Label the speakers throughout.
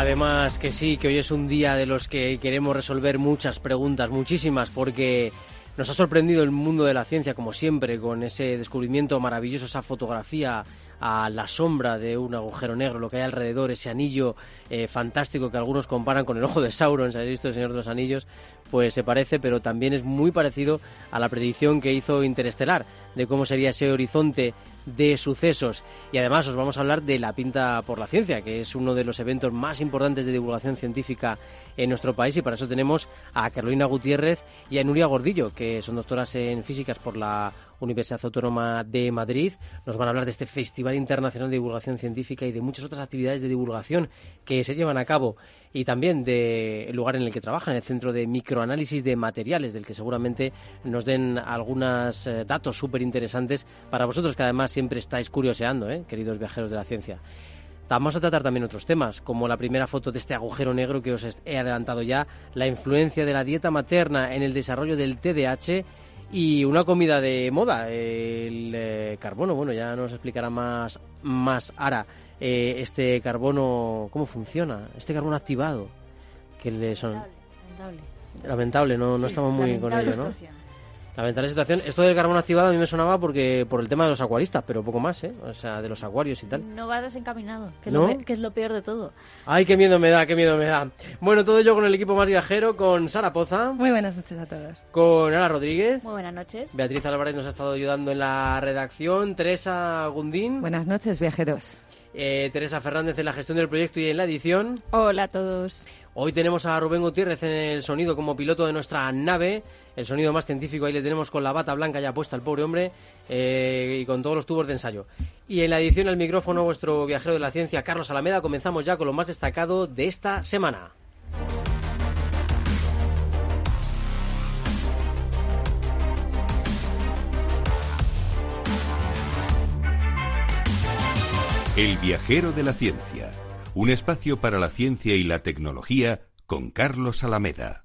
Speaker 1: Además que sí, que hoy es un día de los que queremos resolver muchas preguntas, muchísimas, porque nos ha sorprendido el mundo de la ciencia, como siempre, con ese descubrimiento maravilloso, esa fotografía a la sombra de un agujero negro, lo que hay alrededor, ese anillo eh, fantástico que algunos comparan con el ojo de Sauron, si habéis visto el Señor de los Anillos, pues se parece, pero también es muy parecido a la predicción que hizo Interestelar de cómo sería ese horizonte de sucesos. Y además os vamos a hablar de la Pinta por la Ciencia, que es uno de los eventos más importantes de divulgación científica en nuestro país. Y para eso tenemos a Carolina Gutiérrez y a Nuria Gordillo, que son doctoras en físicas por la Universidad Autónoma de Madrid. Nos van a hablar de este Festival Internacional de Divulgación Científica y de muchas otras actividades de divulgación que se llevan a cabo y también del lugar en el que trabajan, el Centro de Microanálisis de Materiales, del que seguramente nos den algunos eh, datos súper interesantes para vosotros, que además siempre estáis curioseando, ¿eh? queridos viajeros de la ciencia. Vamos a tratar también otros temas, como la primera foto de este agujero negro que os he adelantado ya, la influencia de la dieta materna en el desarrollo del TDAH y una comida de moda, el eh, carbono. Bueno, ya nos explicará más, más Ara eh, este carbono, cómo funciona, este carbono activado. Que le son... Lamentable. Lamentable, no, no estamos muy con ello, ¿no? Lamentable situación. Esto del carbono activado a mí me sonaba porque por el tema de los acuaristas, pero poco más, ¿eh? O sea, de los acuarios y tal.
Speaker 2: No va desencaminado, que, ¿No? que es lo peor de todo.
Speaker 1: Ay, qué miedo me da, qué miedo me da. Bueno, todo ello con el equipo más viajero, con Sara Poza.
Speaker 3: Muy buenas noches a todos.
Speaker 1: Con Ana Rodríguez.
Speaker 2: Muy buenas noches.
Speaker 1: Beatriz Álvarez nos ha estado ayudando en la redacción. Teresa Gundín.
Speaker 3: Buenas noches, viajeros.
Speaker 1: Eh, Teresa Fernández en la gestión del proyecto y en la edición.
Speaker 4: Hola a todos.
Speaker 1: Hoy tenemos a Rubén Gutiérrez en el sonido como piloto de nuestra nave, el sonido más científico, ahí le tenemos con la bata blanca ya puesta al pobre hombre eh, y con todos los tubos de ensayo. Y en la edición al micrófono vuestro viajero de la ciencia, Carlos Alameda, comenzamos ya con lo más destacado de esta semana.
Speaker 5: El viajero de la ciencia, un espacio para la ciencia y la tecnología con Carlos Alameda.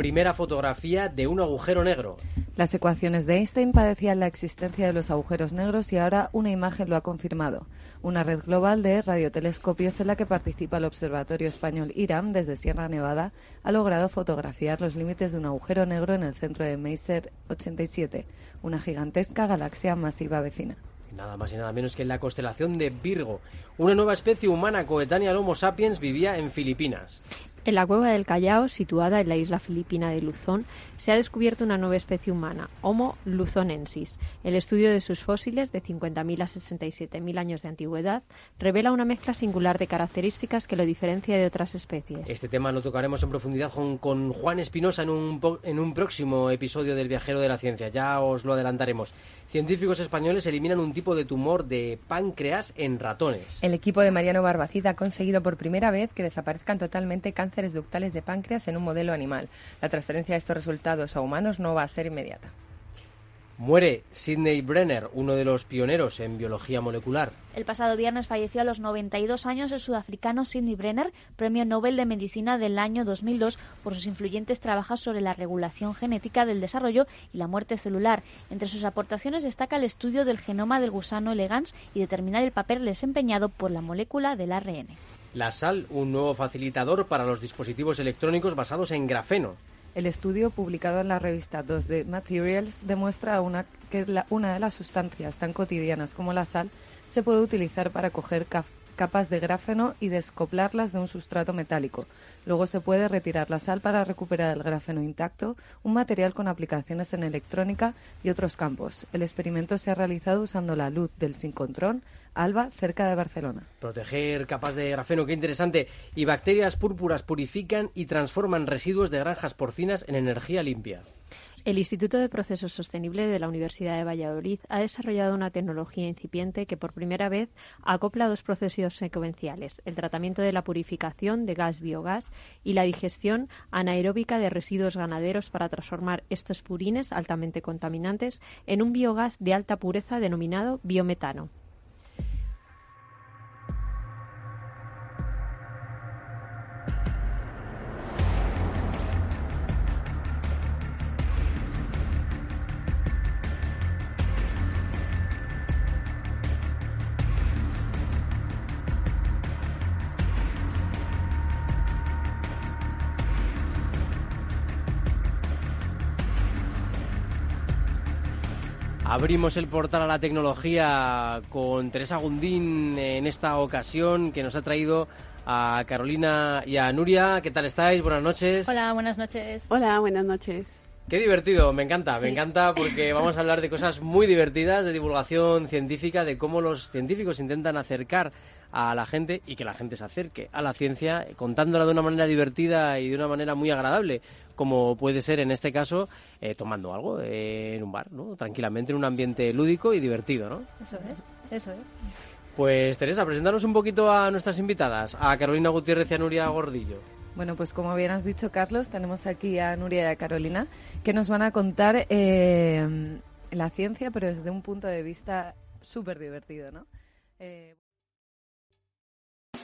Speaker 1: Primera fotografía de un agujero negro.
Speaker 3: Las ecuaciones de Einstein padecían la existencia de los agujeros negros y ahora una imagen lo ha confirmado una red global de radiotelescopios en la que participa el Observatorio Español IRAM desde Sierra Nevada, ha logrado fotografiar los límites de un agujero negro en el centro de Meiser 87, una gigantesca galaxia masiva vecina.
Speaker 1: Nada más y nada menos que en la constelación de Virgo. Una nueva especie humana coetánea al Homo sapiens vivía en Filipinas.
Speaker 4: En la cueva del Callao, situada en la isla filipina de Luzón, se ha descubierto una nueva especie humana, Homo luzonensis. El estudio de sus fósiles, de 50.000 a 67.000 años de antigüedad, revela una mezcla singular de características que lo diferencia de otras especies.
Speaker 1: Este tema lo tocaremos en profundidad con, Juan Espinosa en un, en un próximo episodio del Viajero de la Ciencia. Ya os lo adelantaremos. Científicos españoles eliminan un tipo de tumor de páncreas en ratones.
Speaker 6: El equipo de Mariano Barbacida ha conseguido por primera vez que desaparezcan totalmente cánceres ductales de páncreas en un modelo animal. La transferencia de estos resultados a humanos no va a ser inmediata.
Speaker 1: Muere Sidney Brenner, uno de los pioneros en biología molecular.
Speaker 2: El pasado viernes falleció a los 92 años el sudafricano Sidney Brenner, premio Nobel de Medicina del año 2002 por sus influyentes trabajos sobre la regulación genética del desarrollo y la muerte celular. Entre sus aportaciones destaca el estudio del genoma del gusano elegans y determinar el papel desempeñado por la molécula del ARN.
Speaker 1: La sal, un nuevo facilitador para los dispositivos electrónicos basados en grafeno.
Speaker 3: El estudio publicado en la revista 2D Materials demuestra que una de las sustancias tan cotidianas como la sal se puede utilizar para coger capas de grafeno y descoplarlas de un sustrato metálico. Luego se puede retirar la sal para recuperar el grafeno intacto, un material con aplicaciones en electrónica y otros campos. El experimento se ha realizado usando la luz del sincrontrón Alba, cerca de Barcelona.
Speaker 1: Proteger capas de grafeno, qué interesante. Y bacterias púrpuras purifican y transforman residuos de granjas porcinas en energía limpia.
Speaker 4: El Instituto de Procesos Sostenibles de la Universidad de Valladolid ha desarrollado una tecnología incipiente que por primera vez acopla dos procesos secuenciales, el tratamiento de la purificación de gas biogás y la digestión anaeróbica de residuos ganaderos para transformar estos purines altamente contaminantes en un biogás de alta pureza denominado biometano.
Speaker 1: Abrimos el portal a la tecnología con Teresa Gundín en esta ocasión que nos ha traído a Carolina y a Nuria. ¿Qué tal estáis? Buenas noches.
Speaker 2: Hola, buenas noches.
Speaker 7: Hola, buenas noches.
Speaker 1: Qué divertido, me encanta, me encanta porque vamos a hablar de cosas muy divertidas, de divulgación científica, de cómo los científicos intentan acercar a la gente y que la gente se acerque a la ciencia contándola de una manera divertida y de una manera muy agradable como puede ser en este caso eh, tomando algo eh, en un bar, ¿no? Tranquilamente en un ambiente lúdico y divertido, ¿no?
Speaker 2: Eso es, eso es.
Speaker 1: Pues Teresa, presentaros un poquito a nuestras invitadas, a Carolina Gutiérrez y a Nuria Gordillo.
Speaker 3: Bueno, pues como bien has dicho, Carlos, tenemos aquí a Nuria y a Carolina que nos van a contar eh, la ciencia, pero desde un punto de vista súper divertido, ¿no?